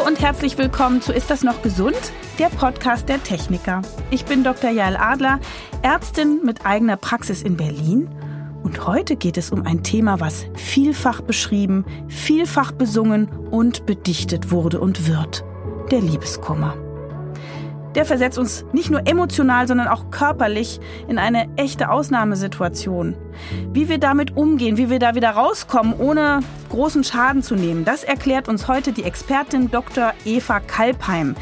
Hallo und herzlich willkommen zu Ist das noch gesund? Der Podcast der Techniker. Ich bin Dr. Jael Adler, Ärztin mit eigener Praxis in Berlin. Und heute geht es um ein Thema, was vielfach beschrieben, vielfach besungen und bedichtet wurde und wird. Der Liebeskummer der versetzt uns nicht nur emotional, sondern auch körperlich in eine echte Ausnahmesituation. Wie wir damit umgehen, wie wir da wieder rauskommen, ohne großen Schaden zu nehmen, das erklärt uns heute die Expertin Dr. Eva Kalpheim.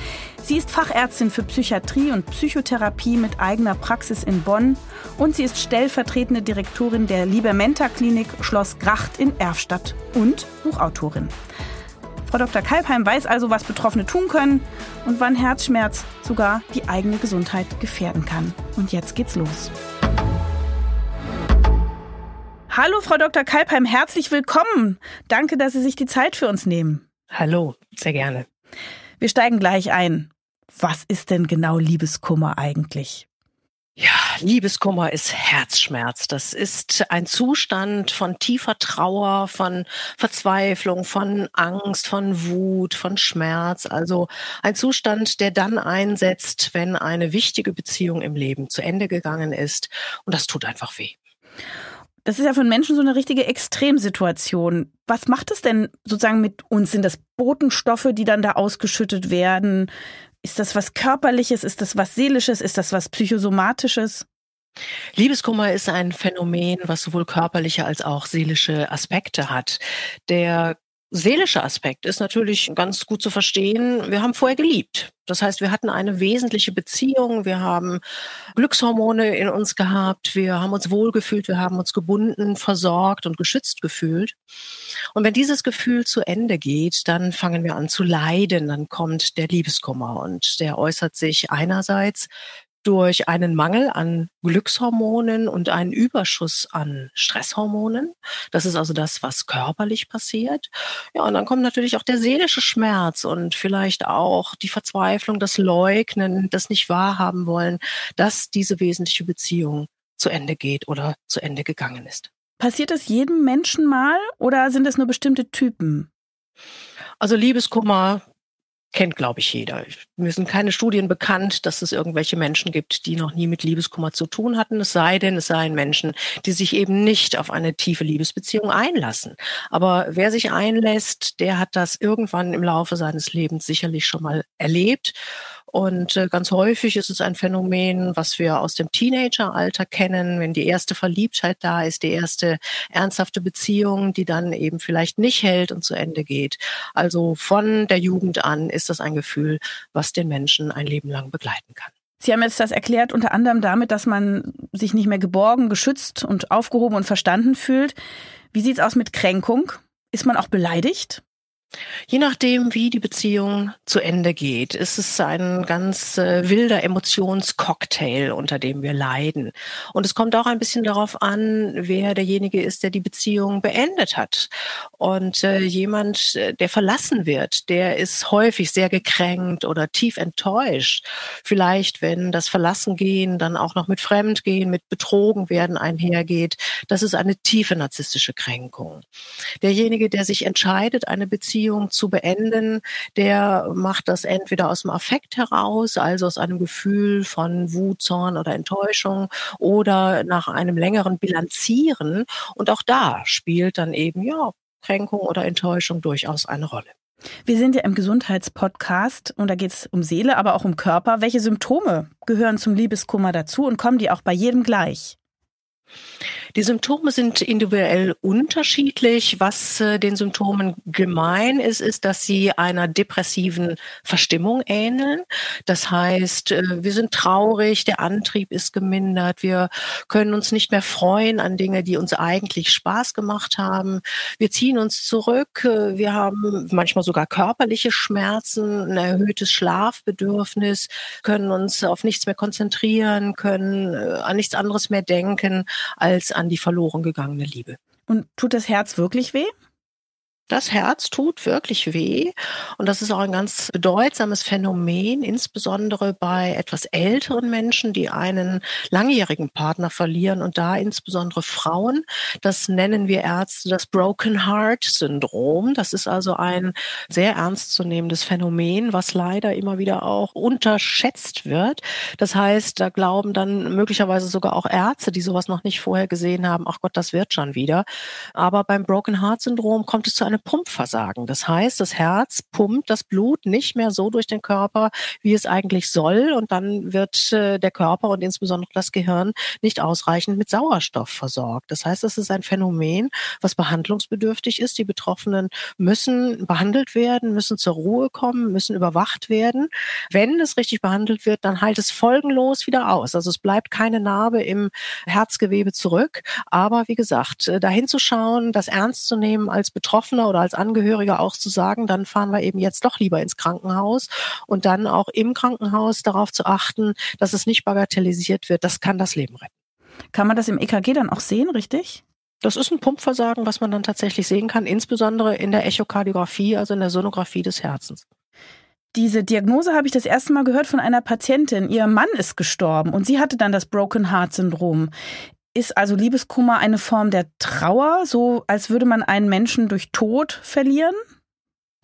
Sie ist Fachärztin für Psychiatrie und Psychotherapie mit eigener Praxis in Bonn und sie ist stellvertretende Direktorin der Libermenta Klinik Schloss Gracht in Erfstadt und Buchautorin. Frau Dr. Kalbheim weiß also, was Betroffene tun können und wann Herzschmerz sogar die eigene Gesundheit gefährden kann. Und jetzt geht's los. Hallo, Frau Dr. Kalbheim, herzlich willkommen. Danke, dass Sie sich die Zeit für uns nehmen. Hallo, sehr gerne. Wir steigen gleich ein. Was ist denn genau Liebeskummer eigentlich? Ja, Liebeskummer ist Herzschmerz. Das ist ein Zustand von tiefer Trauer, von Verzweiflung, von Angst, von Wut, von Schmerz. Also ein Zustand, der dann einsetzt, wenn eine wichtige Beziehung im Leben zu Ende gegangen ist. Und das tut einfach weh. Das ist ja für Menschen so eine richtige Extremsituation. Was macht es denn sozusagen mit uns? Sind das Botenstoffe, die dann da ausgeschüttet werden? Ist das was Körperliches? Ist das was Seelisches? Ist das was Psychosomatisches? Liebeskummer ist ein Phänomen, was sowohl körperliche als auch seelische Aspekte hat. Der seelische Aspekt ist natürlich ganz gut zu verstehen. Wir haben vorher geliebt. Das heißt, wir hatten eine wesentliche Beziehung, wir haben Glückshormone in uns gehabt, wir haben uns wohlgefühlt, wir haben uns gebunden, versorgt und geschützt gefühlt. Und wenn dieses Gefühl zu Ende geht, dann fangen wir an zu leiden, dann kommt der Liebeskummer und der äußert sich einerseits durch einen Mangel an Glückshormonen und einen Überschuss an Stresshormonen. Das ist also das, was körperlich passiert. Ja, und dann kommt natürlich auch der seelische Schmerz und vielleicht auch die Verzweiflung, das Leugnen, das nicht wahrhaben wollen, dass diese wesentliche Beziehung zu Ende geht oder zu Ende gegangen ist. Passiert es jedem Menschen mal oder sind es nur bestimmte Typen? Also Liebeskummer kennt, glaube ich, jeder. Mir sind keine Studien bekannt, dass es irgendwelche Menschen gibt, die noch nie mit Liebeskummer zu tun hatten. Es sei denn, es seien Menschen, die sich eben nicht auf eine tiefe Liebesbeziehung einlassen. Aber wer sich einlässt, der hat das irgendwann im Laufe seines Lebens sicherlich schon mal erlebt und äh, ganz häufig ist es ein Phänomen, was wir aus dem Teenageralter kennen, wenn die erste Verliebtheit da ist, die erste ernsthafte Beziehung, die dann eben vielleicht nicht hält und zu Ende geht. Also von der Jugend an ist das ein Gefühl, was den Menschen ein Leben lang begleiten kann. Sie haben jetzt das erklärt unter anderem damit, dass man sich nicht mehr geborgen, geschützt und aufgehoben und verstanden fühlt. Wie sieht's aus mit Kränkung? Ist man auch beleidigt? Je nachdem, wie die Beziehung zu Ende geht, ist es ein ganz äh, wilder Emotionscocktail, unter dem wir leiden. Und es kommt auch ein bisschen darauf an, wer derjenige ist, der die Beziehung beendet hat. Und äh, jemand, äh, der verlassen wird, der ist häufig sehr gekränkt oder tief enttäuscht. Vielleicht, wenn das Verlassengehen dann auch noch mit Fremdgehen, mit Betrogen werden einhergeht. Das ist eine tiefe narzisstische Kränkung. Derjenige, der sich entscheidet, eine Beziehung Beziehung zu beenden, der macht das entweder aus dem Affekt heraus, also aus einem Gefühl von Wut, Zorn oder Enttäuschung oder nach einem längeren Bilanzieren. Und auch da spielt dann eben, ja, Kränkung oder Enttäuschung durchaus eine Rolle. Wir sind ja im Gesundheitspodcast und da geht es um Seele, aber auch um Körper. Welche Symptome gehören zum Liebeskummer dazu und kommen die auch bei jedem gleich? Die Symptome sind individuell unterschiedlich. Was äh, den Symptomen gemein ist, ist, dass sie einer depressiven Verstimmung ähneln. Das heißt, äh, wir sind traurig, der Antrieb ist gemindert, wir können uns nicht mehr freuen an Dinge, die uns eigentlich Spaß gemacht haben. Wir ziehen uns zurück, äh, wir haben manchmal sogar körperliche Schmerzen, ein erhöhtes Schlafbedürfnis, können uns auf nichts mehr konzentrieren, können an nichts anderes mehr denken als an die verloren gegangene Liebe. Und tut das Herz wirklich weh? Das Herz tut wirklich weh und das ist auch ein ganz bedeutsames Phänomen, insbesondere bei etwas älteren Menschen, die einen langjährigen Partner verlieren und da insbesondere Frauen. Das nennen wir Ärzte das Broken Heart Syndrom. Das ist also ein sehr ernstzunehmendes Phänomen, was leider immer wieder auch unterschätzt wird. Das heißt, da glauben dann möglicherweise sogar auch Ärzte, die sowas noch nicht vorher gesehen haben, ach Gott, das wird schon wieder. Aber beim Broken Heart Syndrom kommt es zu einem Pumpversagen. Das heißt, das Herz pumpt das Blut nicht mehr so durch den Körper, wie es eigentlich soll. Und dann wird äh, der Körper und insbesondere das Gehirn nicht ausreichend mit Sauerstoff versorgt. Das heißt, es ist ein Phänomen, was behandlungsbedürftig ist. Die Betroffenen müssen behandelt werden, müssen zur Ruhe kommen, müssen überwacht werden. Wenn es richtig behandelt wird, dann heilt es folgenlos wieder aus. Also es bleibt keine Narbe im Herzgewebe zurück. Aber wie gesagt, äh, dahin zu schauen, das ernst zu nehmen als Betroffener oder als Angehöriger auch zu sagen, dann fahren wir eben jetzt doch lieber ins Krankenhaus und dann auch im Krankenhaus darauf zu achten, dass es nicht bagatellisiert wird. Das kann das Leben retten. Kann man das im EKG dann auch sehen, richtig? Das ist ein Pumpversagen, was man dann tatsächlich sehen kann, insbesondere in der Echokardiographie, also in der Sonographie des Herzens. Diese Diagnose habe ich das erste Mal gehört von einer Patientin. Ihr Mann ist gestorben und sie hatte dann das Broken Heart Syndrom. Ist also Liebeskummer eine Form der Trauer, so als würde man einen Menschen durch Tod verlieren?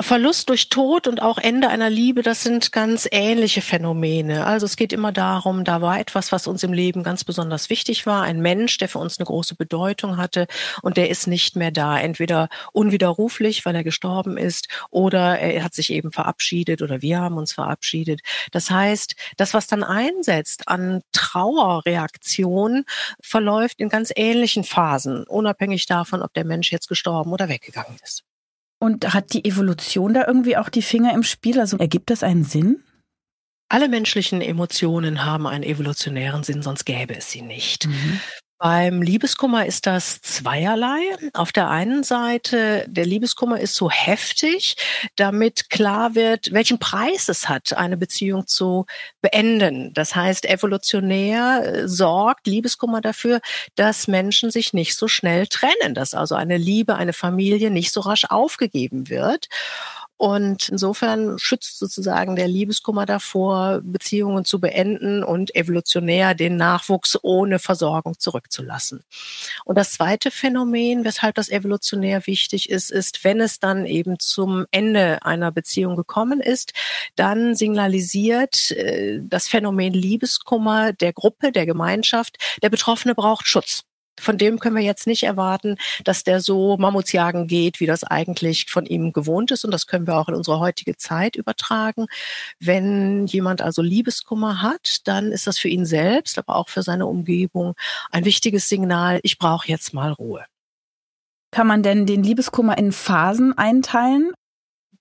Verlust durch Tod und auch Ende einer Liebe, das sind ganz ähnliche Phänomene. Also es geht immer darum, da war etwas, was uns im Leben ganz besonders wichtig war, ein Mensch, der für uns eine große Bedeutung hatte und der ist nicht mehr da, entweder unwiderruflich, weil er gestorben ist, oder er hat sich eben verabschiedet oder wir haben uns verabschiedet. Das heißt, das, was dann einsetzt an Trauerreaktion, verläuft in ganz ähnlichen Phasen, unabhängig davon, ob der Mensch jetzt gestorben oder weggegangen ist. Und hat die Evolution da irgendwie auch die Finger im Spiel? Also ergibt das einen Sinn? Alle menschlichen Emotionen haben einen evolutionären Sinn, sonst gäbe es sie nicht. Mhm. Beim Liebeskummer ist das zweierlei. Auf der einen Seite, der Liebeskummer ist so heftig, damit klar wird, welchen Preis es hat, eine Beziehung zu beenden. Das heißt, evolutionär äh, sorgt Liebeskummer dafür, dass Menschen sich nicht so schnell trennen, dass also eine Liebe, eine Familie nicht so rasch aufgegeben wird. Und insofern schützt sozusagen der Liebeskummer davor, Beziehungen zu beenden und evolutionär den Nachwuchs ohne Versorgung zurückzulassen. Und das zweite Phänomen, weshalb das evolutionär wichtig ist, ist, wenn es dann eben zum Ende einer Beziehung gekommen ist, dann signalisiert äh, das Phänomen Liebeskummer der Gruppe, der Gemeinschaft, der Betroffene braucht Schutz von dem können wir jetzt nicht erwarten, dass der so Mammutsjagen geht, wie das eigentlich von ihm gewohnt ist. Und das können wir auch in unsere heutige Zeit übertragen. Wenn jemand also Liebeskummer hat, dann ist das für ihn selbst, aber auch für seine Umgebung ein wichtiges Signal, ich brauche jetzt mal Ruhe. Kann man denn den Liebeskummer in Phasen einteilen?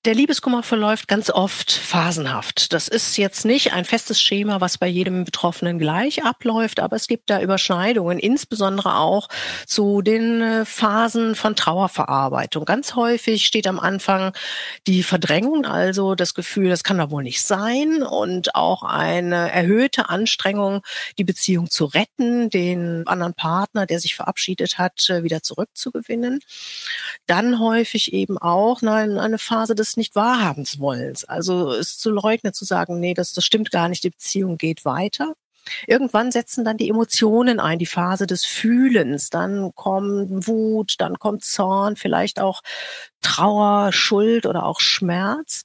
Der Liebeskummer verläuft ganz oft phasenhaft. Das ist jetzt nicht ein festes Schema, was bei jedem Betroffenen gleich abläuft, aber es gibt da Überschneidungen, insbesondere auch zu den äh, Phasen von Trauerverarbeitung. Ganz häufig steht am Anfang die Verdrängung, also das Gefühl, das kann doch wohl nicht sein und auch eine erhöhte Anstrengung, die Beziehung zu retten, den anderen Partner, der sich verabschiedet hat, äh, wieder zurückzugewinnen. Dann häufig eben auch eine Phase des nicht wahrhabens wollens. Also es zu leugnen, zu sagen, nee, das, das stimmt gar nicht, die Beziehung geht weiter. Irgendwann setzen dann die Emotionen ein, die Phase des Fühlens. Dann kommt Wut, dann kommt Zorn, vielleicht auch Trauer, Schuld oder auch Schmerz.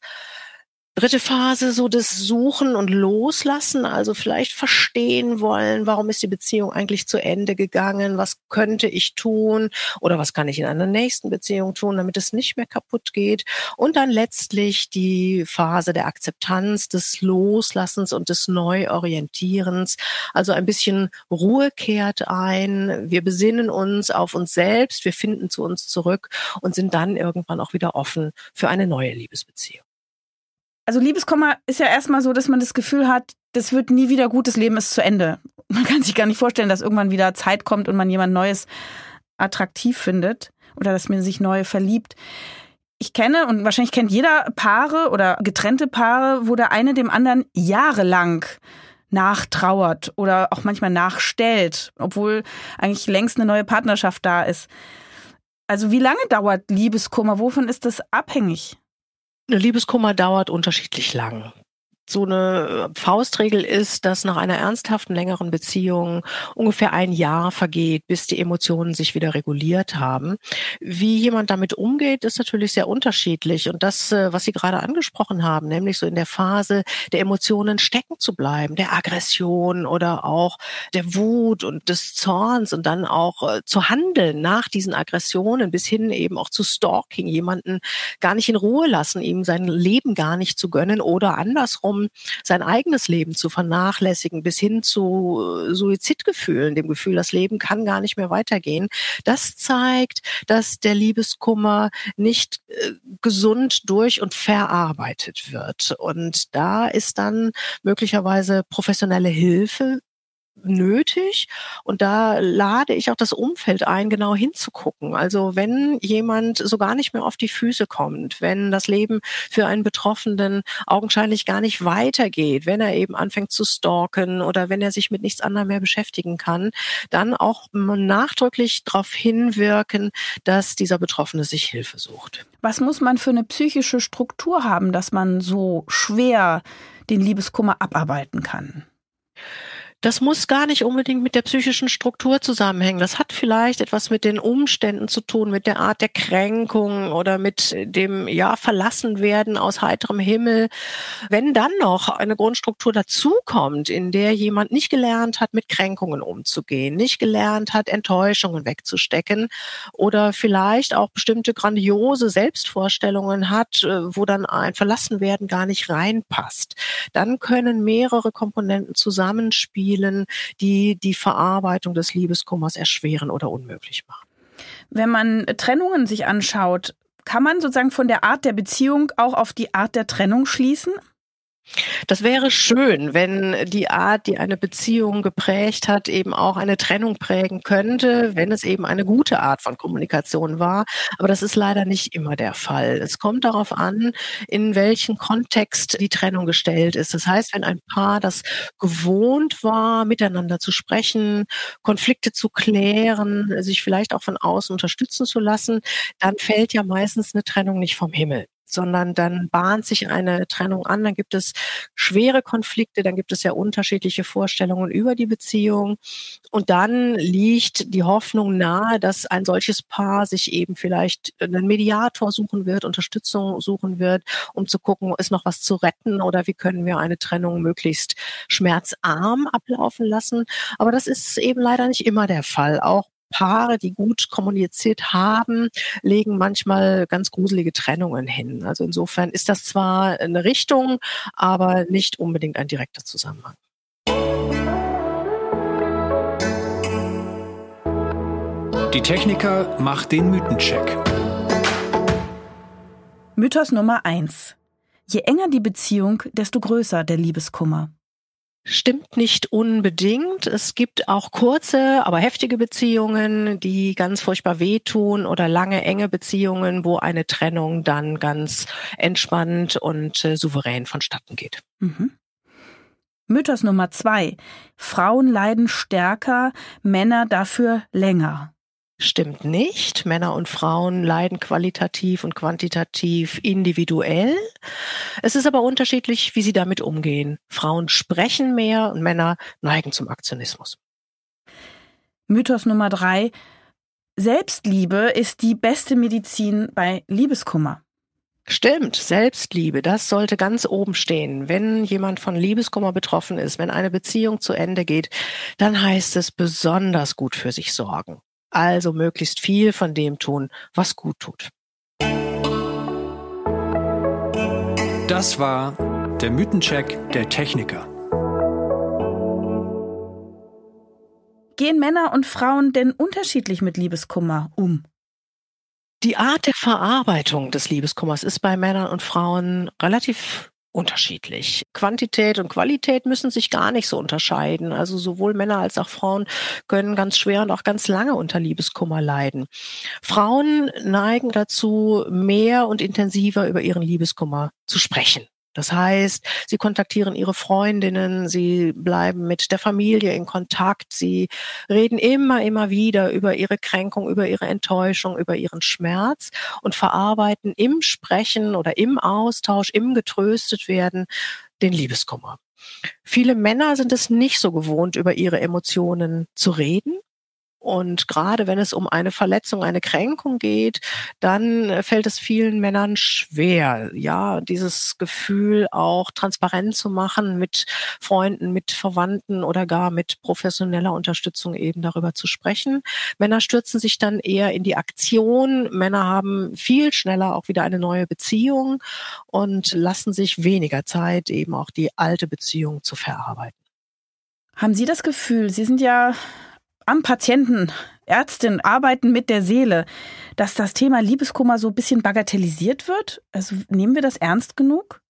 Dritte Phase, so das Suchen und Loslassen, also vielleicht verstehen wollen, warum ist die Beziehung eigentlich zu Ende gegangen, was könnte ich tun oder was kann ich in einer nächsten Beziehung tun, damit es nicht mehr kaputt geht. Und dann letztlich die Phase der Akzeptanz, des Loslassens und des Neuorientierens. Also ein bisschen Ruhe kehrt ein, wir besinnen uns auf uns selbst, wir finden zu uns zurück und sind dann irgendwann auch wieder offen für eine neue Liebesbeziehung also Liebeskummer ist ja erstmal so, dass man das Gefühl hat, das wird nie wieder gut, das Leben ist zu Ende. Man kann sich gar nicht vorstellen, dass irgendwann wieder Zeit kommt und man jemand Neues attraktiv findet oder dass man sich neu verliebt. Ich kenne und wahrscheinlich kennt jeder Paare oder getrennte Paare, wo der eine dem anderen jahrelang nachtrauert oder auch manchmal nachstellt, obwohl eigentlich längst eine neue Partnerschaft da ist. Also wie lange dauert Liebeskummer? Wovon ist das abhängig? Eine Liebeskummer dauert unterschiedlich lang so eine Faustregel ist, dass nach einer ernsthaften längeren Beziehung ungefähr ein Jahr vergeht, bis die Emotionen sich wieder reguliert haben. Wie jemand damit umgeht, ist natürlich sehr unterschiedlich. Und das, äh, was Sie gerade angesprochen haben, nämlich so in der Phase der Emotionen stecken zu bleiben, der Aggression oder auch der Wut und des Zorns und dann auch äh, zu handeln nach diesen Aggressionen bis hin eben auch zu Stalking, jemanden gar nicht in Ruhe lassen, ihm sein Leben gar nicht zu gönnen oder andersrum darum, sein eigenes Leben zu vernachlässigen, bis hin zu äh, Suizidgefühlen, dem Gefühl, das Leben kann gar nicht mehr weitergehen. Das zeigt, dass der Liebeskummer nicht äh, gesund durch und verarbeitet wird. Und da ist dann möglicherweise professionelle Hilfe nötig. Und da lade ich auch das Umfeld ein, genau hinzugucken. Also wenn jemand so gar nicht mehr auf die Füße kommt, wenn das Leben für einen Betroffenen augenscheinlich gar nicht weitergeht, wenn er eben anfängt zu stalken oder wenn er sich mit nichts anderem mehr beschäftigen kann, dann auch nachdrücklich darauf hinwirken, dass dieser Betroffene sich Hilfe sucht. Was muss man für eine psychische Struktur haben, dass man so schwer den Liebeskummer abarbeiten kann? Das muss gar nicht unbedingt mit der psychischen Struktur zusammenhängen. Das hat vielleicht etwas mit den Umständen zu tun, mit der Art der Kränkung oder mit dem, ja, Verlassenwerden aus heiterem Himmel. Wenn dann noch eine Grundstruktur dazukommt, in der jemand nicht gelernt hat, mit Kränkungen umzugehen, nicht gelernt hat, Enttäuschungen wegzustecken oder vielleicht auch bestimmte grandiose Selbstvorstellungen hat, äh, wo dann ein Verlassenwerden gar nicht reinpasst, dann können mehrere Komponenten zusammenspielen spielen, die die Verarbeitung des Liebeskummers erschweren oder unmöglich machen. Wenn man Trennungen sich anschaut, kann man sozusagen von der Art der Beziehung auch auf die Art der Trennung schließen? Das wäre schön, wenn die Art, die eine Beziehung geprägt hat, eben auch eine Trennung prägen könnte, wenn es eben eine gute Art von Kommunikation war. Aber das ist leider nicht immer der Fall. Es kommt darauf an, in welchen Kontext die Trennung gestellt ist. Das heißt, wenn ein Paar, das gewohnt war, miteinander zu sprechen, Konflikte zu klären, sich vielleicht auch von außen unterstützen zu lassen, dann fällt ja meistens eine Trennung nicht vom Himmel sondern dann bahnt sich eine Trennung an, dann gibt es schwere Konflikte, dann gibt es ja unterschiedliche Vorstellungen über die Beziehung und dann liegt die Hoffnung nahe, dass ein solches Paar sich eben vielleicht einen Mediator suchen wird, Unterstützung suchen wird, um zu gucken, ist noch was zu retten oder wie können wir eine Trennung möglichst schmerzarm ablaufen lassen. Aber das ist eben leider nicht immer der Fall. Auch Paare, die gut kommuniziert haben, legen manchmal ganz gruselige Trennungen hin. Also insofern ist das zwar eine Richtung, aber nicht unbedingt ein direkter Zusammenhang. Die Techniker macht den Mythencheck. Mythos Nummer eins: Je enger die Beziehung, desto größer der Liebeskummer. Stimmt nicht unbedingt. Es gibt auch kurze, aber heftige Beziehungen, die ganz furchtbar wehtun oder lange, enge Beziehungen, wo eine Trennung dann ganz entspannt und äh, souverän vonstatten geht. Mhm. Mythos Nummer zwei. Frauen leiden stärker, Männer dafür länger stimmt nicht. Männer und Frauen leiden qualitativ und quantitativ individuell. Es ist aber unterschiedlich, wie sie damit umgehen. Frauen sprechen mehr und Männer neigen zum Aktionismus. Mythos Nummer drei. Selbstliebe ist die beste Medizin bei Liebeskummer. Stimmt, Selbstliebe, das sollte ganz oben stehen. Wenn jemand von Liebeskummer betroffen ist, wenn eine Beziehung zu Ende geht, dann heißt es besonders gut für sich sorgen. Also möglichst viel von dem tun, was gut tut. Das war der Mythencheck der Techniker. Gehen Männer und Frauen denn unterschiedlich mit Liebeskummer um? Die Art der Verarbeitung des Liebeskummers ist bei Männern und Frauen relativ unterschiedlich. Quantität und Qualität müssen sich gar nicht so unterscheiden. Also sowohl Männer als auch Frauen können ganz schwer und auch ganz lange unter Liebeskummer leiden. Frauen neigen dazu, mehr und intensiver über ihren Liebeskummer zu sprechen. Das heißt, sie kontaktieren ihre Freundinnen, sie bleiben mit der Familie in Kontakt, sie reden immer, immer wieder über ihre Kränkung, über ihre Enttäuschung, über ihren Schmerz und verarbeiten im Sprechen oder im Austausch, im getröstet werden den Liebeskummer. Viele Männer sind es nicht so gewohnt, über ihre Emotionen zu reden. Und gerade wenn es um eine Verletzung, eine Kränkung geht, dann fällt es vielen Männern schwer, ja, dieses Gefühl auch transparent zu machen mit Freunden, mit Verwandten oder gar mit professioneller Unterstützung eben darüber zu sprechen. Männer stürzen sich dann eher in die Aktion. Männer haben viel schneller auch wieder eine neue Beziehung und lassen sich weniger Zeit, eben auch die alte Beziehung zu verarbeiten. Haben Sie das Gefühl, Sie sind ja am Patienten, Ärztin arbeiten mit der Seele, dass das Thema Liebeskummer so ein bisschen bagatellisiert wird? Also nehmen wir das ernst genug?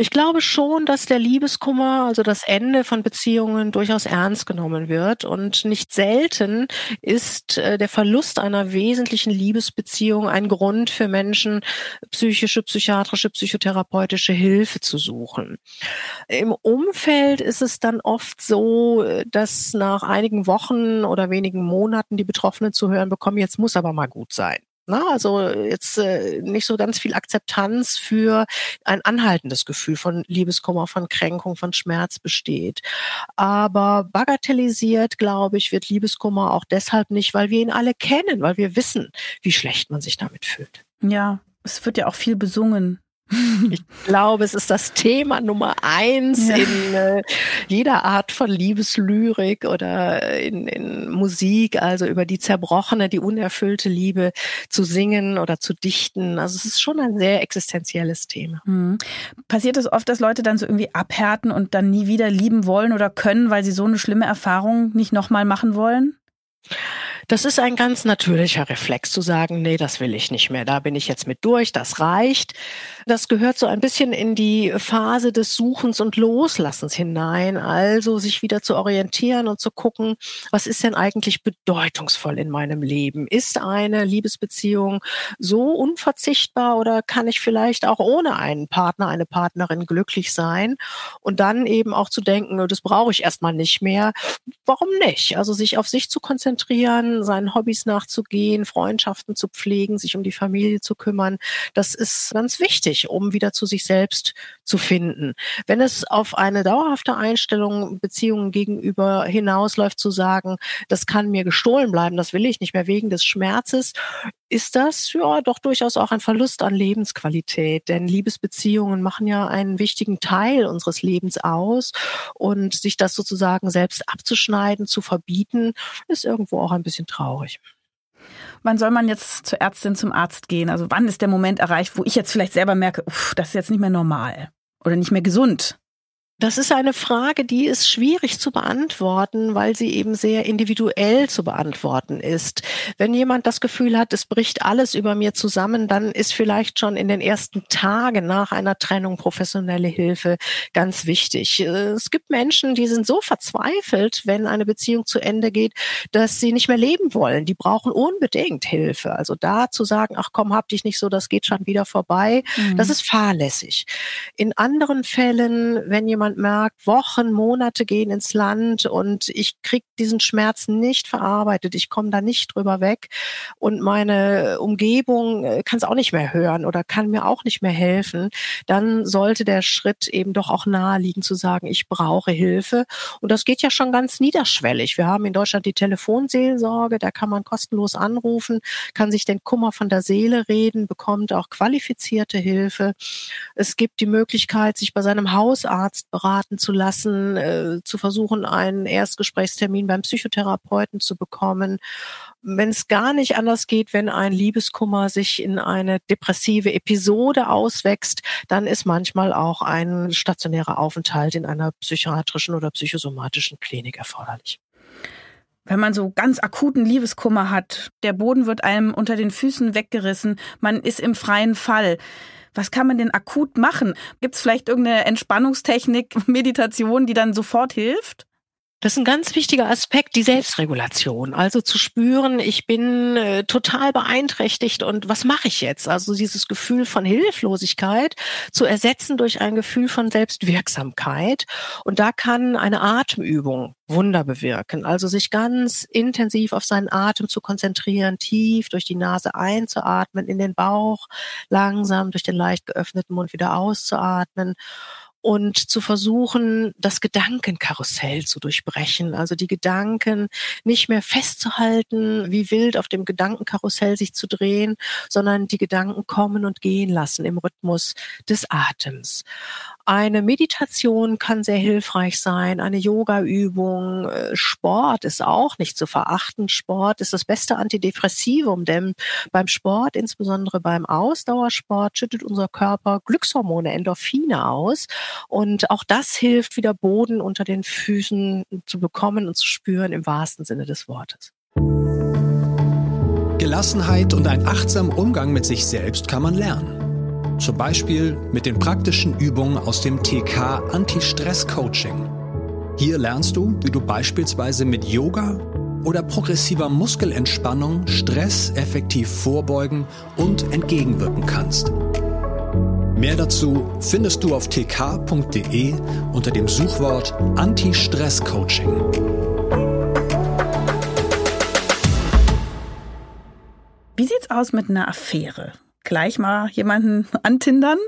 Ich glaube schon, dass der Liebeskummer, also das Ende von Beziehungen durchaus ernst genommen wird. Und nicht selten ist äh, der Verlust einer wesentlichen Liebesbeziehung ein Grund für Menschen, psychische, psychiatrische, psychotherapeutische Hilfe zu suchen. Im Umfeld ist es dann oft so, dass nach einigen Wochen oder wenigen Monaten die Betroffenen zu hören bekommen, jetzt muss aber mal gut sein. Na, also jetzt äh, nicht so ganz viel Akzeptanz für ein anhaltendes Gefühl von Liebeskummer, von Kränkung, von Schmerz besteht. Aber bagatellisiert, glaube ich, wird Liebeskummer auch deshalb nicht, weil wir ihn alle kennen, weil wir wissen, wie schlecht man sich damit fühlt. Ja, es wird ja auch viel besungen. Ich glaube, es ist das Thema Nummer eins ja. in äh, jeder Art von Liebeslyrik oder in, in Musik, also über die zerbrochene, die unerfüllte Liebe zu singen oder zu dichten. Also es ist schon ein sehr existenzielles Thema. Mhm. Passiert es oft, dass Leute dann so irgendwie abhärten und dann nie wieder lieben wollen oder können, weil sie so eine schlimme Erfahrung nicht nochmal machen wollen? Das ist ein ganz natürlicher Reflex zu sagen, nee, das will ich nicht mehr, da bin ich jetzt mit durch, das reicht. Das gehört so ein bisschen in die Phase des Suchens und Loslassens hinein, also sich wieder zu orientieren und zu gucken, was ist denn eigentlich bedeutungsvoll in meinem Leben? Ist eine Liebesbeziehung so unverzichtbar oder kann ich vielleicht auch ohne einen Partner, eine Partnerin glücklich sein? Und dann eben auch zu denken, das brauche ich erstmal nicht mehr. Warum nicht? Also sich auf sich zu konzentrieren, seinen Hobbys nachzugehen, Freundschaften zu pflegen, sich um die Familie zu kümmern. Das ist ganz wichtig, um wieder zu sich selbst zu finden. Wenn es auf eine dauerhafte Einstellung Beziehungen gegenüber hinausläuft, zu sagen, das kann mir gestohlen bleiben, das will ich nicht mehr wegen des Schmerzes, ist das ja doch durchaus auch ein Verlust an Lebensqualität. Denn Liebesbeziehungen machen ja einen wichtigen Teil unseres Lebens aus. Und sich das sozusagen selbst abzuschneiden, zu verbieten, ist irgendwo auch ein bisschen traurig. Wann soll man jetzt zur Ärztin, zum Arzt gehen? Also wann ist der Moment erreicht, wo ich jetzt vielleicht selber merke, uff, das ist jetzt nicht mehr normal oder nicht mehr gesund? Das ist eine Frage, die ist schwierig zu beantworten, weil sie eben sehr individuell zu beantworten ist. Wenn jemand das Gefühl hat, es bricht alles über mir zusammen, dann ist vielleicht schon in den ersten Tagen nach einer Trennung professionelle Hilfe ganz wichtig. Es gibt Menschen, die sind so verzweifelt, wenn eine Beziehung zu Ende geht, dass sie nicht mehr leben wollen. Die brauchen unbedingt Hilfe. Also da zu sagen, ach komm, hab dich nicht so, das geht schon wieder vorbei, mhm. das ist fahrlässig. In anderen Fällen, wenn jemand jemand merkt, Wochen, Monate gehen ins Land und ich krieg diesen Schmerz nicht verarbeitet, ich komme da nicht drüber weg und meine Umgebung äh, kann es auch nicht mehr hören oder kann mir auch nicht mehr helfen, dann sollte der Schritt eben doch auch naheliegen zu sagen, ich brauche Hilfe. Und das geht ja schon ganz niederschwellig. Wir haben in Deutschland die Telefonseelsorge, da kann man kostenlos anrufen, kann sich den Kummer von der Seele reden, bekommt auch qualifizierte Hilfe. Es gibt die Möglichkeit, sich bei seinem Hausarzt beraten zu lassen, äh, zu versuchen, einen Erstgesprächstermin beim Psychotherapeuten zu bekommen. Wenn es gar nicht anders geht, wenn ein Liebeskummer sich in eine depressive Episode auswächst, dann ist manchmal auch ein stationärer Aufenthalt in einer psychiatrischen oder psychosomatischen Klinik erforderlich wenn man so ganz akuten Liebeskummer hat, der Boden wird einem unter den Füßen weggerissen, man ist im freien Fall. Was kann man denn akut machen? Gibt es vielleicht irgendeine Entspannungstechnik, Meditation, die dann sofort hilft? Das ist ein ganz wichtiger Aspekt, die Selbstregulation. Also zu spüren, ich bin äh, total beeinträchtigt und was mache ich jetzt? Also dieses Gefühl von Hilflosigkeit zu ersetzen durch ein Gefühl von Selbstwirksamkeit. Und da kann eine Atemübung Wunder bewirken. Also sich ganz intensiv auf seinen Atem zu konzentrieren, tief durch die Nase einzuatmen, in den Bauch, langsam durch den leicht geöffneten Mund wieder auszuatmen und zu versuchen, das Gedankenkarussell zu durchbrechen. Also die Gedanken nicht mehr festzuhalten, wie wild auf dem Gedankenkarussell sich zu drehen, sondern die Gedanken kommen und gehen lassen im Rhythmus des Atems. Eine Meditation kann sehr hilfreich sein, eine Yoga-Übung, äh, Sport ist auch nicht zu verachten. Sport ist das beste Antidepressivum, denn beim Sport, insbesondere beim Ausdauersport, schüttet unser Körper Glückshormone, Endorphine aus. Und auch das hilft, wieder Boden unter den Füßen zu bekommen und zu spüren im wahrsten Sinne des Wortes. Gelassenheit und ein achtsamer Umgang mit sich selbst kann man lernen. Zum Beispiel mit den praktischen Übungen aus dem TK Anti-Stress-Coaching. Hier lernst du, wie du beispielsweise mit Yoga oder progressiver Muskelentspannung Stress effektiv vorbeugen und entgegenwirken kannst. Mehr dazu findest du auf tk.de unter dem Suchwort Anti-Stress-Coaching. Wie sieht's aus mit einer Affäre? Gleich mal jemanden antindern?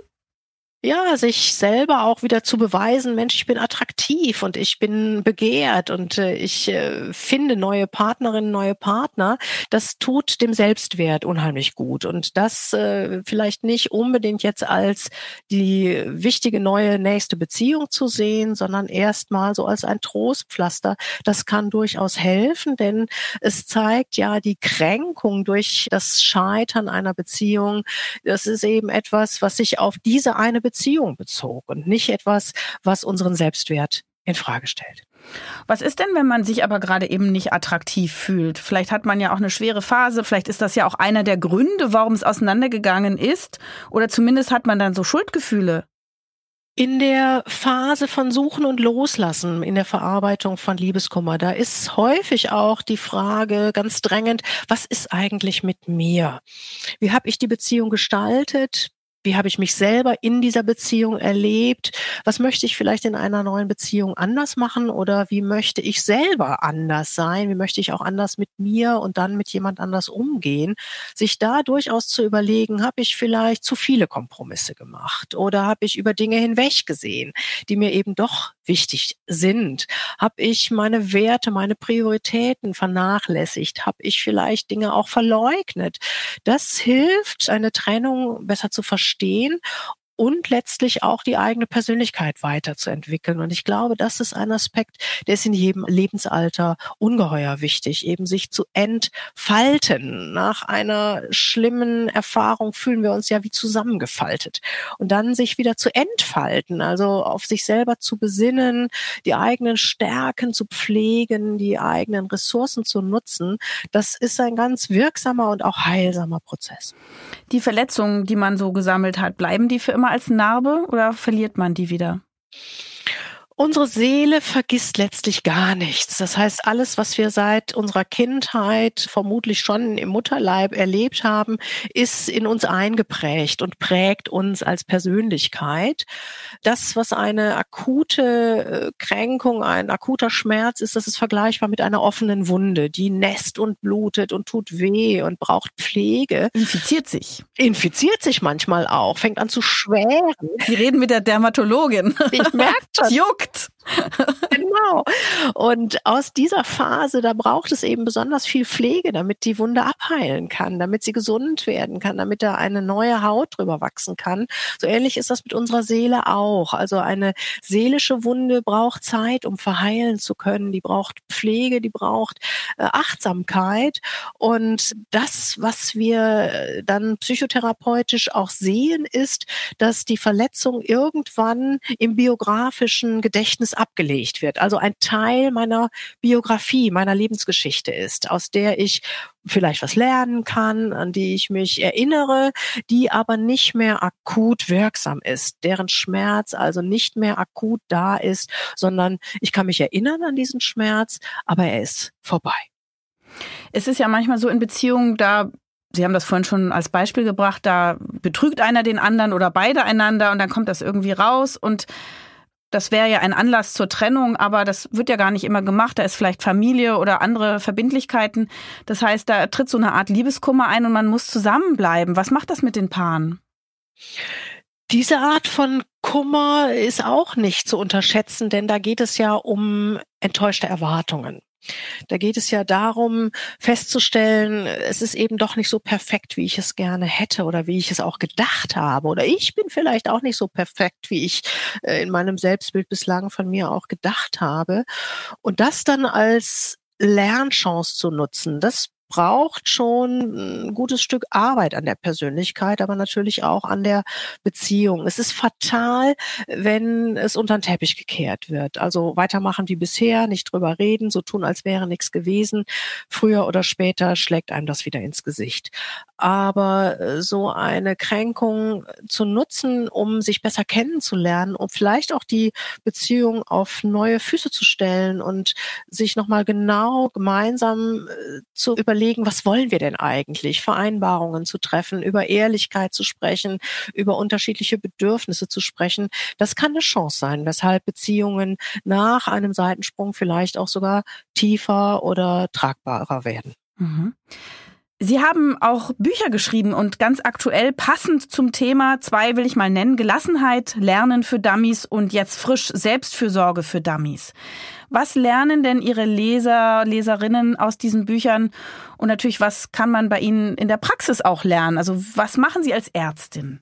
Ja, sich selber auch wieder zu beweisen, Mensch, ich bin attraktiv und ich bin begehrt und äh, ich äh, finde neue Partnerinnen, neue Partner, das tut dem Selbstwert unheimlich gut. Und das äh, vielleicht nicht unbedingt jetzt als die wichtige neue nächste Beziehung zu sehen, sondern erstmal so als ein Trostpflaster. Das kann durchaus helfen, denn es zeigt ja die Kränkung durch das Scheitern einer Beziehung. Das ist eben etwas, was sich auf diese eine Beziehung bezog und nicht etwas, was unseren Selbstwert in Frage stellt. Was ist denn, wenn man sich aber gerade eben nicht attraktiv fühlt? Vielleicht hat man ja auch eine schwere Phase, vielleicht ist das ja auch einer der Gründe, warum es auseinandergegangen ist, oder zumindest hat man dann so Schuldgefühle. In der Phase von Suchen und Loslassen, in der Verarbeitung von Liebeskummer, da ist häufig auch die Frage ganz drängend, was ist eigentlich mit mir? Wie habe ich die Beziehung gestaltet? Wie habe ich mich selber in dieser Beziehung erlebt? Was möchte ich vielleicht in einer neuen Beziehung anders machen oder wie möchte ich selber anders sein? Wie möchte ich auch anders mit mir und dann mit jemand anders umgehen? Sich da durchaus zu überlegen, habe ich vielleicht zu viele Kompromisse gemacht oder habe ich über Dinge hinweggesehen, die mir eben doch wichtig sind? Habe ich meine Werte, meine Prioritäten vernachlässigt? Habe ich vielleicht Dinge auch verleugnet? Das hilft, eine Trennung besser zu verstehen verstehen und letztlich auch die eigene Persönlichkeit weiterzuentwickeln. Und ich glaube, das ist ein Aspekt, der ist in jedem Lebensalter ungeheuer wichtig, eben sich zu entfalten. Nach einer schlimmen Erfahrung fühlen wir uns ja wie zusammengefaltet. Und dann sich wieder zu entfalten, also auf sich selber zu besinnen, die eigenen Stärken zu pflegen, die eigenen Ressourcen zu nutzen, das ist ein ganz wirksamer und auch heilsamer Prozess. Die Verletzungen, die man so gesammelt hat, bleiben die für immer als Narbe oder verliert man die wieder? Unsere Seele vergisst letztlich gar nichts. Das heißt, alles, was wir seit unserer Kindheit vermutlich schon im Mutterleib erlebt haben, ist in uns eingeprägt und prägt uns als Persönlichkeit. Das, was eine akute äh, Kränkung, ein akuter Schmerz ist, das ist vergleichbar mit einer offenen Wunde, die nässt und blutet und tut weh und braucht Pflege. Infiziert sich. Infiziert sich manchmal auch, fängt an zu schweren. Sie reden mit der Dermatologin. Ich merke schon. Juckt. What? genau. Und aus dieser Phase, da braucht es eben besonders viel Pflege, damit die Wunde abheilen kann, damit sie gesund werden kann, damit da eine neue Haut drüber wachsen kann. So ähnlich ist das mit unserer Seele auch. Also eine seelische Wunde braucht Zeit, um verheilen zu können. Die braucht Pflege, die braucht äh, Achtsamkeit. Und das, was wir äh, dann psychotherapeutisch auch sehen, ist, dass die Verletzung irgendwann im biografischen Gedächtnis Gedächtnis abgelegt wird. Also ein Teil meiner Biografie, meiner Lebensgeschichte ist, aus der ich vielleicht was lernen kann, an die ich mich erinnere, die aber nicht mehr akut wirksam ist, deren Schmerz also nicht mehr akut da ist, sondern ich kann mich erinnern an diesen Schmerz, aber er ist vorbei. Es ist ja manchmal so in Beziehungen, da Sie haben das vorhin schon als Beispiel gebracht, da betrügt einer den anderen oder beide einander und dann kommt das irgendwie raus und das wäre ja ein Anlass zur Trennung, aber das wird ja gar nicht immer gemacht. Da ist vielleicht Familie oder andere Verbindlichkeiten. Das heißt, da tritt so eine Art Liebeskummer ein und man muss zusammenbleiben. Was macht das mit den Paaren? Diese Art von Kummer ist auch nicht zu unterschätzen, denn da geht es ja um enttäuschte Erwartungen. Da geht es ja darum, festzustellen, es ist eben doch nicht so perfekt, wie ich es gerne hätte oder wie ich es auch gedacht habe. Oder ich bin vielleicht auch nicht so perfekt, wie ich äh, in meinem Selbstbild bislang von mir auch gedacht habe. Und das dann als Lernchance zu nutzen, das braucht schon ein gutes Stück Arbeit an der Persönlichkeit, aber natürlich auch an der Beziehung. Es ist fatal, wenn es unter den Teppich gekehrt wird. Also weitermachen wie bisher, nicht drüber reden, so tun, als wäre nichts gewesen. Früher oder später schlägt einem das wieder ins Gesicht. Aber äh, so eine Kränkung zu nutzen, um sich besser kennenzulernen, um vielleicht auch die Beziehung auf neue Füße zu stellen und sich nochmal genau gemeinsam äh, zu überlegen, überlegen, was wollen wir denn eigentlich? Vereinbarungen zu treffen, über Ehrlichkeit zu sprechen, über unterschiedliche Bedürfnisse zu sprechen. Das kann eine Chance sein, weshalb Beziehungen nach einem Seitensprung vielleicht auch sogar tiefer oder tragbarer werden. Mhm. Sie haben auch Bücher geschrieben und ganz aktuell passend zum Thema, zwei will ich mal nennen, Gelassenheit, Lernen für Dummies und jetzt frisch Selbstfürsorge für Dummies. Was lernen denn Ihre Leser, Leserinnen aus diesen Büchern? Und natürlich, was kann man bei Ihnen in der Praxis auch lernen? Also was machen Sie als Ärztin?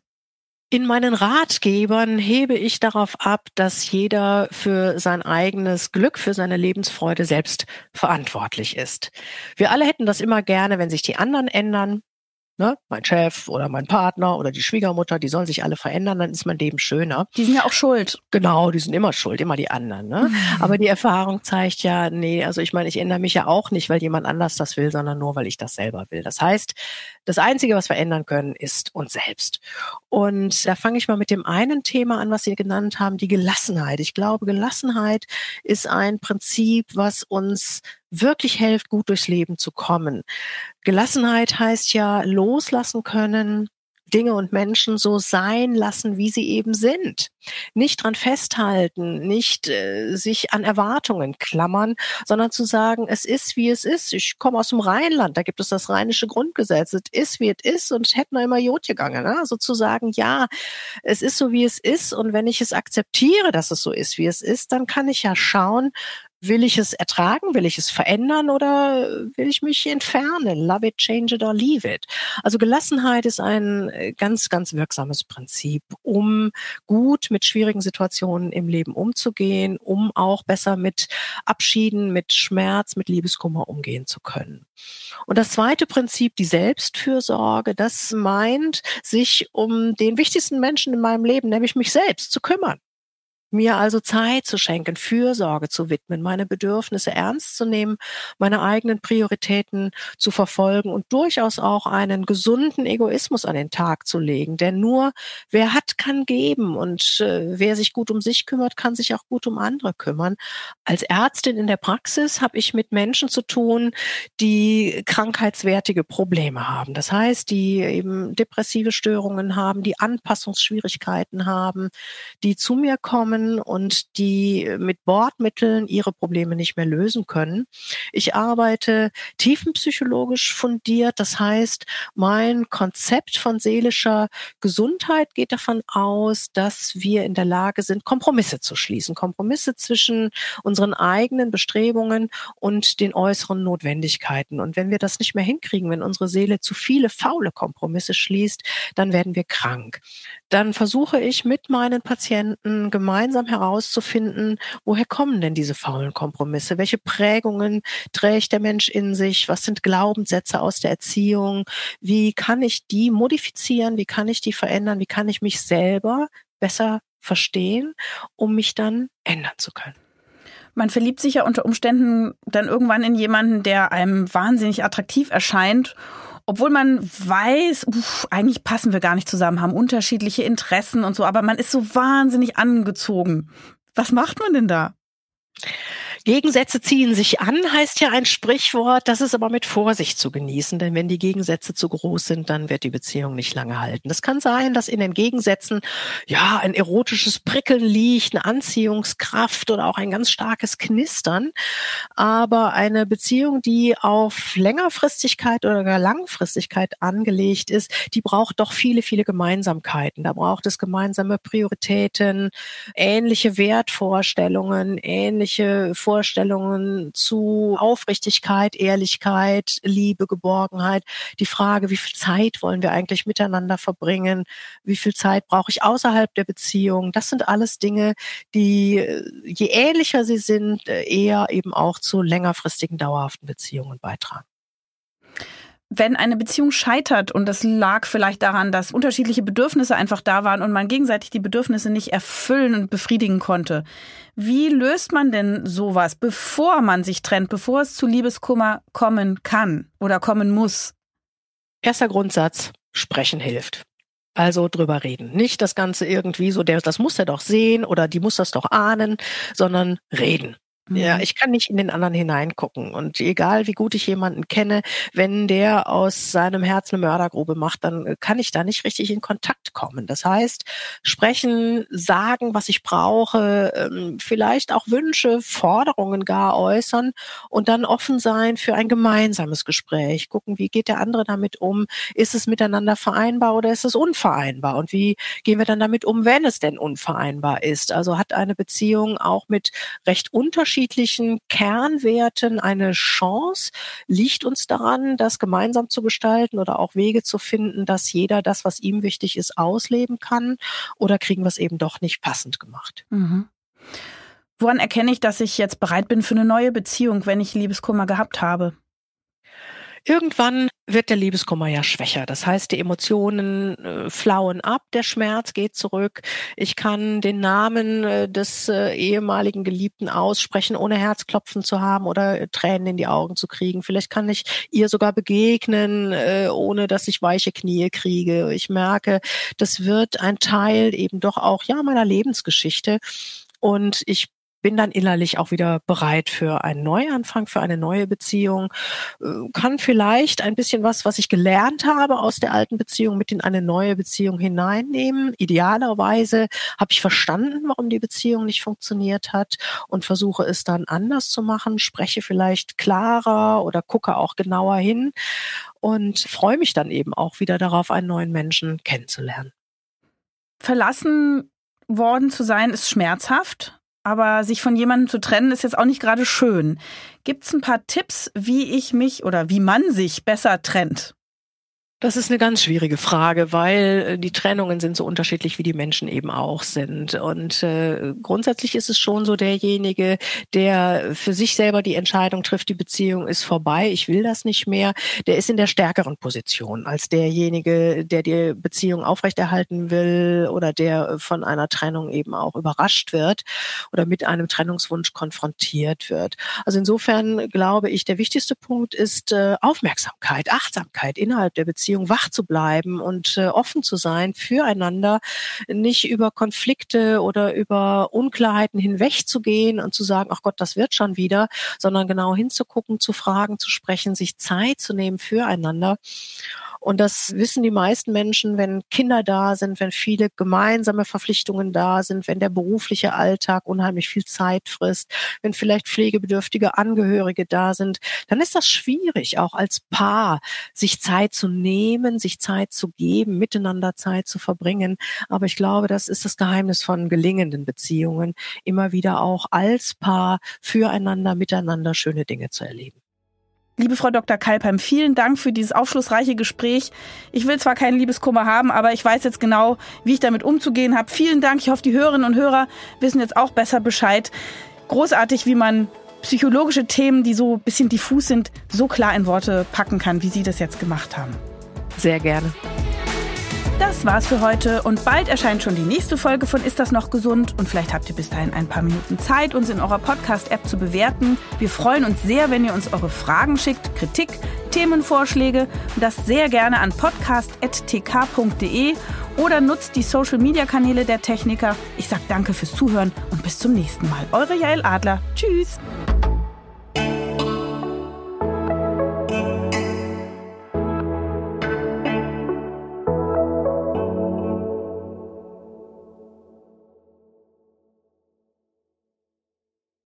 In meinen Ratgebern hebe ich darauf ab, dass jeder für sein eigenes Glück, für seine Lebensfreude selbst verantwortlich ist. Wir alle hätten das immer gerne, wenn sich die anderen ändern. Ne? Mein Chef oder mein Partner oder die Schwiegermutter, die sollen sich alle verändern, dann ist mein Leben schöner. Die sind ja auch schuld. Genau, die sind immer schuld, immer die anderen. Ne? Aber die Erfahrung zeigt ja, nee, also ich meine, ich ändere mich ja auch nicht, weil jemand anders das will, sondern nur, weil ich das selber will. Das heißt, das Einzige, was wir ändern können, ist uns selbst. Und da fange ich mal mit dem einen Thema an, was Sie genannt haben, die Gelassenheit. Ich glaube, Gelassenheit ist ein Prinzip, was uns wirklich hilft, gut durchs Leben zu kommen. Gelassenheit heißt ja loslassen können, Dinge und Menschen so sein lassen, wie sie eben sind. Nicht dran festhalten, nicht äh, sich an Erwartungen klammern, sondern zu sagen, es ist, wie es ist. Ich komme aus dem Rheinland, da gibt es das rheinische Grundgesetz. Es ist, wie es ist und hätten wir immer Jod gegangen. Ne? Also zu sagen, ja, es ist so, wie es ist und wenn ich es akzeptiere, dass es so ist, wie es ist, dann kann ich ja schauen, Will ich es ertragen? Will ich es verändern oder will ich mich entfernen? Love it, change it or leave it. Also Gelassenheit ist ein äh, ganz, ganz wirksames Prinzip, um gut mit schwierigen Situationen im Leben umzugehen, um auch besser mit Abschieden, mit Schmerz, mit Liebeskummer umgehen zu können. Und das zweite Prinzip, die Selbstfürsorge, das meint, sich um den wichtigsten Menschen in meinem Leben, nämlich mich selbst, zu kümmern. Mir also Zeit zu schenken, Fürsorge zu widmen, meine Bedürfnisse ernst zu nehmen, meine eigenen Prioritäten zu verfolgen und durchaus auch einen gesunden Egoismus an den Tag zu legen. Denn nur wer hat, kann geben und äh, wer sich gut um sich kümmert, kann sich auch gut um andere kümmern. Als Ärztin in der Praxis habe ich mit Menschen zu tun, die krankheitswertige Probleme haben. Das heißt, die eben depressive Störungen haben, die Anpassungsschwierigkeiten haben, die zu mir kommen kommen und die mit Bordmitteln ihre Probleme nicht mehr lösen können. Ich arbeite tiefenpsychologisch fundiert. Das heißt, mein Konzept von seelischer Gesundheit geht davon aus, dass wir in der Lage sind, Kompromisse zu schließen. Kompromisse zwischen unseren eigenen Bestrebungen und den äußeren Notwendigkeiten. Und wenn wir das nicht mehr hinkriegen, wenn unsere Seele zu viele faule Kompromisse schließt, dann werden wir krank. Dann versuche ich mit meinen Patienten gemeinsam gemeinsam herauszufinden, woher kommen denn diese faulen Kompromisse? Welche Prägungen trägt der Mensch in sich? Was sind Glaubenssätze aus der Erziehung? Wie kann ich die modifizieren? Wie kann ich die verändern? Wie kann ich mich selber besser verstehen, um mich dann ändern zu können. Man verliebt sich ja unter Umständen dann irgendwann in jemanden, der einem wahnsinnig attraktiv erscheint obwohl man weiß, uff, eigentlich passen wir gar nicht zusammen, haben unterschiedliche Interessen und so, aber man ist so wahnsinnig angezogen. Was macht man denn da? Gegensätze ziehen sich an, heißt ja ein Sprichwort. Das ist aber mit Vorsicht zu genießen, denn wenn die Gegensätze zu groß sind, dann wird die Beziehung nicht lange halten. Es kann sein, dass in den Gegensätzen ja ein erotisches Prickeln liegt, eine Anziehungskraft oder auch ein ganz starkes Knistern. Aber eine Beziehung, die auf Längerfristigkeit oder gar Langfristigkeit angelegt ist, die braucht doch viele, viele Gemeinsamkeiten. Da braucht es gemeinsame Prioritäten, ähnliche Wertvorstellungen, ähnliche Vorstellungen Vorstellungen zu Aufrichtigkeit, Ehrlichkeit, Liebe, Geborgenheit. Die Frage, wie viel Zeit wollen wir eigentlich miteinander verbringen? Wie viel Zeit brauche ich außerhalb der Beziehung? Das sind alles Dinge, die, je ähnlicher sie sind, eher eben auch zu längerfristigen, dauerhaften Beziehungen beitragen wenn eine Beziehung scheitert und das lag vielleicht daran, dass unterschiedliche Bedürfnisse einfach da waren und man gegenseitig die Bedürfnisse nicht erfüllen und befriedigen konnte, wie löst man denn sowas, bevor man sich trennt, bevor es zu Liebeskummer kommen kann oder kommen muss? Erster Grundsatz, sprechen hilft. Also drüber reden. Nicht das Ganze irgendwie so, der, das muss er doch sehen oder die muss das doch ahnen, sondern reden. Ja, mhm. ich kann nicht in den anderen hineingucken. Und egal, wie gut ich jemanden kenne, wenn der aus seinem Herz eine Mördergrube macht, dann äh, kann ich da nicht richtig in Kontakt kommen. Das heißt, sprechen, sagen, was ich brauche, ähm, vielleicht auch Wünsche, Forderungen gar äußern und dann offen sein für ein gemeinsames Gespräch. Gucken, wie geht der andere damit um? Ist es miteinander vereinbar oder ist es unvereinbar? Und wie gehen wir dann damit um, wenn es denn unvereinbar ist? Also hat eine Beziehung auch mit recht unterschiedlichen unterschiedlichen Kernwerten eine Chance? Liegt uns daran, das gemeinsam zu gestalten oder auch Wege zu finden, dass jeder das, was ihm wichtig ist, ausleben kann? Oder kriegen wir es eben doch nicht passend gemacht? Mhm. Woran erkenne ich, dass ich jetzt bereit bin für eine neue Beziehung, wenn ich Liebeskummer gehabt habe? Irgendwann wird der Liebeskummer ja schwächer. Das heißt, die Emotionen äh, flauen ab, der Schmerz geht zurück. Ich kann den Namen äh, des äh, ehemaligen Geliebten aussprechen, ohne Herzklopfen zu haben oder äh, Tränen in die Augen zu kriegen. Vielleicht kann ich ihr sogar begegnen, äh, ohne dass ich weiche Knie kriege. Ich merke, das wird ein Teil eben doch auch ja meiner Lebensgeschichte. Und ich bin dann innerlich auch wieder bereit für einen Neuanfang, für eine neue Beziehung, äh, kann vielleicht ein bisschen was, was ich gelernt habe aus der alten Beziehung mit in eine neue Beziehung hineinnehmen. Idealerweise habe ich verstanden, warum die Beziehung nicht funktioniert hat und versuche es dann anders zu machen, spreche vielleicht klarer oder gucke auch genauer hin und freue mich dann eben auch wieder darauf, einen neuen Menschen kennenzulernen. Verlassen worden zu sein ist schmerzhaft aber sich von jemandem zu trennen ist jetzt auch nicht gerade schön. Gibt es ein paar Tipps, wie ich mich oder wie man sich besser trennt? Das ist eine ganz schwierige Frage, weil äh, die Trennungen sind so unterschiedlich, wie die Menschen eben auch sind. Und äh, grundsätzlich ist es schon so derjenige, der für sich selber die Entscheidung trifft, die Beziehung ist vorbei, ich will das nicht mehr, der ist in der stärkeren Position als derjenige, der die Beziehung aufrechterhalten will oder der von einer Trennung eben auch überrascht wird oder mit einem Trennungswunsch konfrontiert wird. Also insofern glaube ich, der wichtigste Punkt ist äh, Aufmerksamkeit, Achtsamkeit innerhalb der Beziehung Beziehung wach zu bleiben und äh, offen zu sein füreinander, nicht über Konflikte oder über Unklarheiten hinwegzugehen und zu sagen, ach Gott, das wird schon wieder, sondern genau hinzugucken, zu fragen, zu sprechen, sich Zeit zu nehmen füreinander. Und das wissen die meisten Menschen, wenn Kinder da sind, wenn viele gemeinsame Verpflichtungen da sind, wenn der berufliche Alltag unheimlich viel Zeit frisst, wenn vielleicht pflegebedürftige Angehörige da sind, dann ist das schwierig, auch als Paar sich Zeit zu nehmen, sich Zeit zu geben, miteinander Zeit zu verbringen. Aber ich glaube, das ist das Geheimnis von gelingenden Beziehungen, immer wieder auch als Paar füreinander, miteinander schöne Dinge zu erleben. Liebe Frau Dr. Kalpheim, vielen Dank für dieses aufschlussreiche Gespräch. Ich will zwar keinen Liebeskummer haben, aber ich weiß jetzt genau, wie ich damit umzugehen habe. Vielen Dank. Ich hoffe, die Hörerinnen und Hörer wissen jetzt auch besser Bescheid. Großartig, wie man psychologische Themen, die so ein bisschen diffus sind, so klar in Worte packen kann, wie Sie das jetzt gemacht haben. Sehr gerne. Das war's für heute und bald erscheint schon die nächste Folge von Ist das noch gesund? Und vielleicht habt ihr bis dahin ein paar Minuten Zeit, uns in eurer Podcast-App zu bewerten. Wir freuen uns sehr, wenn ihr uns eure Fragen schickt, Kritik, Themenvorschläge und das sehr gerne an podcast.tk.de oder nutzt die Social-Media-Kanäle der Techniker. Ich sage danke fürs Zuhören und bis zum nächsten Mal. Eure Jael Adler. Tschüss.